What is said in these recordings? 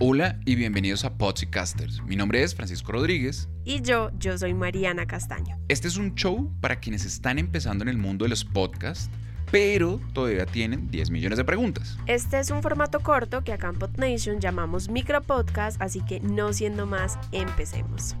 Hola y bienvenidos a Podcasters. Mi nombre es Francisco Rodríguez. Y yo, yo soy Mariana Castaño. Este es un show para quienes están empezando en el mundo de los podcasts, pero todavía tienen 10 millones de preguntas. Este es un formato corto que acá en PodNation llamamos micropodcast, así que no siendo más, empecemos.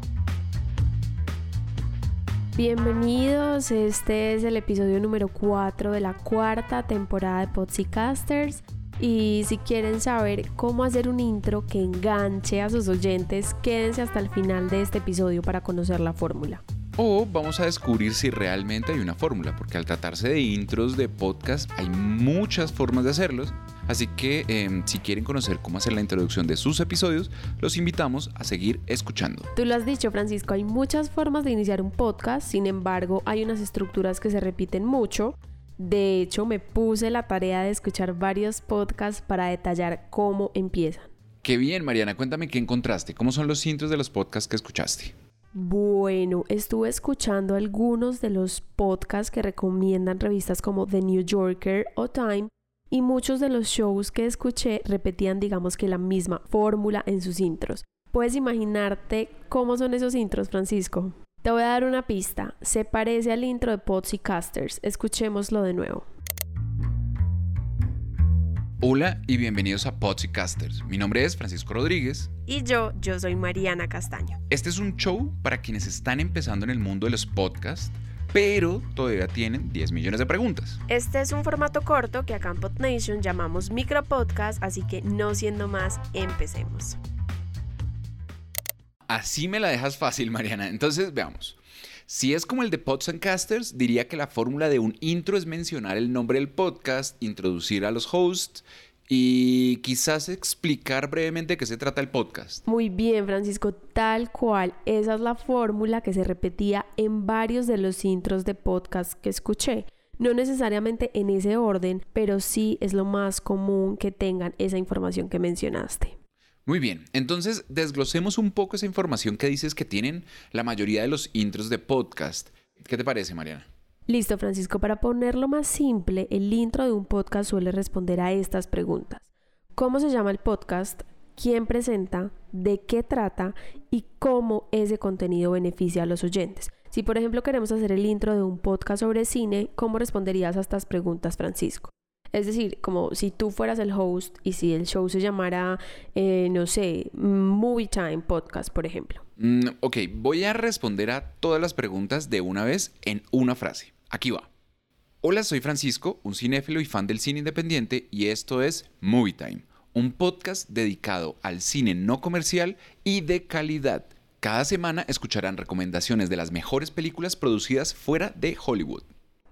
Bienvenidos, este es el episodio número 4 de la cuarta temporada de Podcasters. Y si quieren saber cómo hacer un intro que enganche a sus oyentes, quédense hasta el final de este episodio para conocer la fórmula. O vamos a descubrir si realmente hay una fórmula, porque al tratarse de intros de podcast hay muchas formas de hacerlos. Así que em, si quieren conocer cómo hacer la introducción de sus episodios, los invitamos a seguir escuchando. Tú lo has dicho, Francisco, hay muchas formas de iniciar un podcast, sin embargo hay unas estructuras que se repiten mucho de hecho, me puse la tarea de escuchar varios podcasts para detallar cómo empiezan. Qué bien, Mariana, cuéntame qué encontraste. ¿Cómo son los intros de los podcasts que escuchaste? Bueno, estuve escuchando algunos de los podcasts que recomiendan revistas como The New Yorker o Time y muchos de los shows que escuché repetían digamos que la misma fórmula en sus intros. ¿Puedes imaginarte cómo son esos intros, Francisco? Te voy a dar una pista. Se parece al intro de Pods y Casters. Escuchémoslo de nuevo. Hola y bienvenidos a Pods y Casters. Mi nombre es Francisco Rodríguez. Y yo, yo soy Mariana Castaño. Este es un show para quienes están empezando en el mundo de los podcasts, pero todavía tienen 10 millones de preguntas. Este es un formato corto que acá en PodNation llamamos micropodcast, así que no siendo más, empecemos. Así me la dejas fácil, Mariana. Entonces, veamos. Si es como el de Pods and Casters, diría que la fórmula de un intro es mencionar el nombre del podcast, introducir a los hosts y quizás explicar brevemente de qué se trata el podcast. Muy bien, Francisco, tal cual. Esa es la fórmula que se repetía en varios de los intros de podcast que escuché. No necesariamente en ese orden, pero sí es lo más común que tengan esa información que mencionaste. Muy bien, entonces desglosemos un poco esa información que dices que tienen la mayoría de los intros de podcast. ¿Qué te parece, Mariana? Listo, Francisco. Para ponerlo más simple, el intro de un podcast suele responder a estas preguntas. ¿Cómo se llama el podcast? ¿Quién presenta? ¿De qué trata? ¿Y cómo ese contenido beneficia a los oyentes? Si por ejemplo queremos hacer el intro de un podcast sobre cine, ¿cómo responderías a estas preguntas, Francisco? Es decir, como si tú fueras el host y si el show se llamara, eh, no sé, Movie Time Podcast, por ejemplo. Mm, ok, voy a responder a todas las preguntas de una vez en una frase. Aquí va. Hola, soy Francisco, un cinéfilo y fan del cine independiente y esto es Movie Time, un podcast dedicado al cine no comercial y de calidad. Cada semana escucharán recomendaciones de las mejores películas producidas fuera de Hollywood.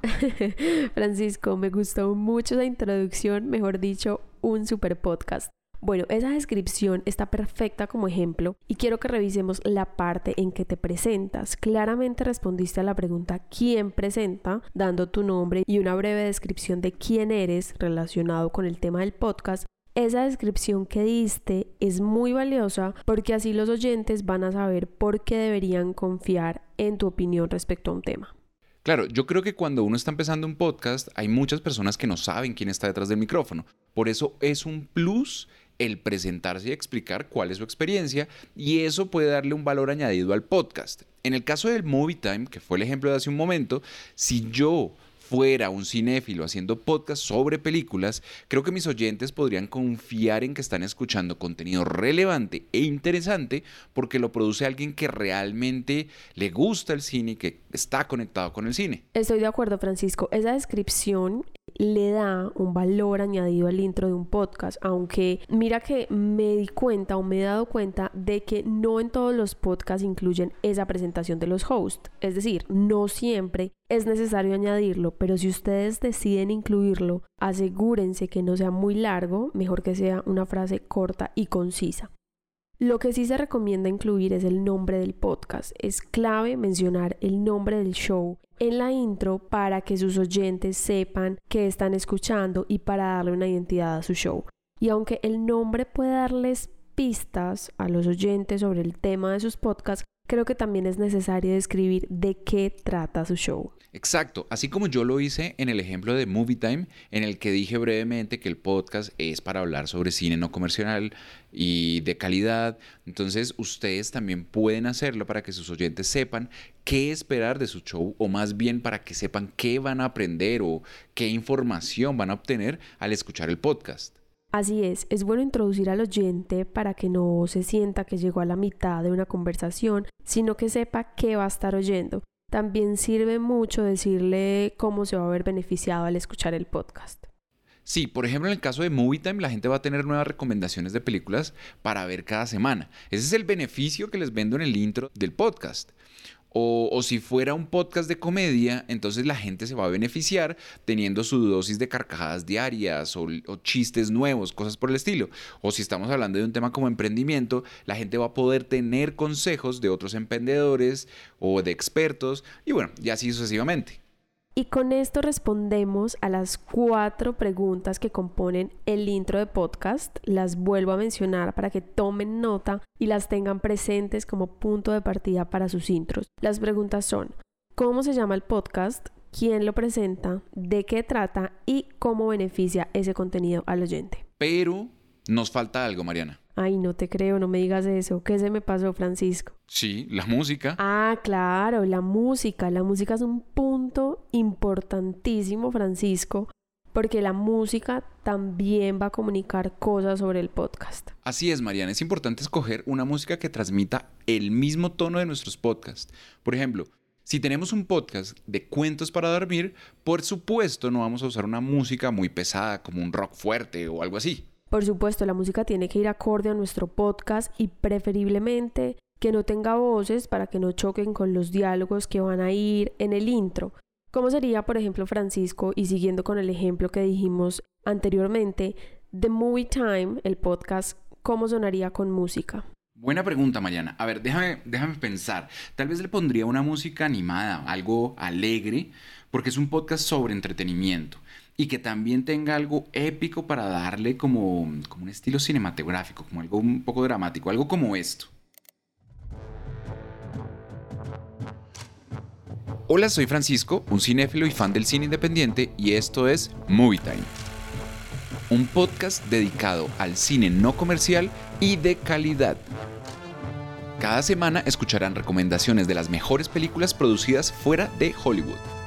Francisco, me gustó mucho la introducción, mejor dicho, un super podcast. Bueno, esa descripción está perfecta como ejemplo y quiero que revisemos la parte en que te presentas. Claramente respondiste a la pregunta ¿quién presenta? dando tu nombre y una breve descripción de quién eres relacionado con el tema del podcast. Esa descripción que diste es muy valiosa porque así los oyentes van a saber por qué deberían confiar en tu opinión respecto a un tema. Claro, yo creo que cuando uno está empezando un podcast hay muchas personas que no saben quién está detrás del micrófono. Por eso es un plus el presentarse y explicar cuál es su experiencia y eso puede darle un valor añadido al podcast. En el caso del Movie Time, que fue el ejemplo de hace un momento, si yo fuera un cinéfilo haciendo podcast sobre películas, creo que mis oyentes podrían confiar en que están escuchando contenido relevante e interesante porque lo produce alguien que realmente le gusta el cine y que está conectado con el cine. Estoy de acuerdo, Francisco. Esa descripción le da un valor añadido al intro de un podcast, aunque mira que me di cuenta o me he dado cuenta de que no en todos los podcasts incluyen esa presentación de los hosts, es decir, no siempre es necesario añadirlo, pero si ustedes deciden incluirlo, asegúrense que no sea muy largo, mejor que sea una frase corta y concisa. Lo que sí se recomienda incluir es el nombre del podcast. Es clave mencionar el nombre del show en la intro para que sus oyentes sepan que están escuchando y para darle una identidad a su show. Y aunque el nombre puede darles pistas a los oyentes sobre el tema de sus podcasts, creo que también es necesario describir de qué trata su show. Exacto, así como yo lo hice en el ejemplo de Movie Time, en el que dije brevemente que el podcast es para hablar sobre cine no comercial y de calidad, entonces ustedes también pueden hacerlo para que sus oyentes sepan qué esperar de su show o más bien para que sepan qué van a aprender o qué información van a obtener al escuchar el podcast. Así es, es bueno introducir al oyente para que no se sienta que llegó a la mitad de una conversación, sino que sepa qué va a estar oyendo. También sirve mucho decirle cómo se va a ver beneficiado al escuchar el podcast. Sí, por ejemplo, en el caso de Movie Time, la gente va a tener nuevas recomendaciones de películas para ver cada semana. Ese es el beneficio que les vendo en el intro del podcast. O, si fuera un podcast de comedia, entonces la gente se va a beneficiar teniendo su dosis de carcajadas diarias o, o, chistes nuevos, cosas por el estilo. O si estamos hablando de un tema como emprendimiento, la gente va a poder tener consejos de otros emprendedores o de expertos y bueno, y así sucesivamente. Y con esto respondemos a las cuatro preguntas que componen el intro de podcast. Las vuelvo a mencionar para que tomen nota y las tengan presentes como punto de partida para sus intros. Las preguntas son, ¿cómo se llama el podcast? ¿Quién lo presenta? ¿De qué trata? Y cómo beneficia ese contenido al oyente. Pero nos falta algo, Mariana. Ay, no te creo, no me digas eso. ¿Qué se me pasó, Francisco? Sí, la música. Ah, claro, la música. La música es un punto importantísimo, Francisco, porque la música también va a comunicar cosas sobre el podcast. Así es, Mariana. Es importante escoger una música que transmita el mismo tono de nuestros podcasts. Por ejemplo, si tenemos un podcast de cuentos para dormir, por supuesto no vamos a usar una música muy pesada como un rock fuerte o algo así. Por supuesto, la música tiene que ir acorde a nuestro podcast y preferiblemente que no tenga voces para que no choquen con los diálogos que van a ir en el intro. Como sería, por ejemplo, Francisco, y siguiendo con el ejemplo que dijimos anteriormente, The Movie Time, el podcast, ¿cómo sonaría con música? Buena pregunta, Mariana. A ver, déjame, déjame pensar. Tal vez le pondría una música animada, algo alegre, porque es un podcast sobre entretenimiento y que también tenga algo épico para darle como, como un estilo cinematográfico, como algo un poco dramático, algo como esto. Hola, soy Francisco, un cinéfilo y fan del cine independiente y esto es Movie Time, un podcast dedicado al cine no comercial y de calidad. Cada semana escucharán recomendaciones de las mejores películas producidas fuera de Hollywood.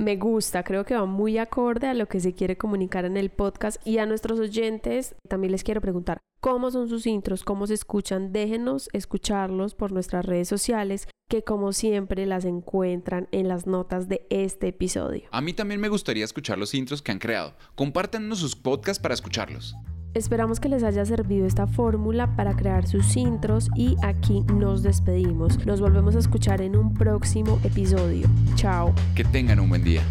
Me gusta, creo que va muy acorde a lo que se quiere comunicar en el podcast y a nuestros oyentes también les quiero preguntar cómo son sus intros, cómo se escuchan, déjenos escucharlos por nuestras redes sociales que como siempre las encuentran en las notas de este episodio. A mí también me gustaría escuchar los intros que han creado. Compártanos sus podcasts para escucharlos. Esperamos que les haya servido esta fórmula para crear sus intros y aquí nos despedimos. Nos volvemos a escuchar en un próximo episodio. Chao. Que tengan un buen día.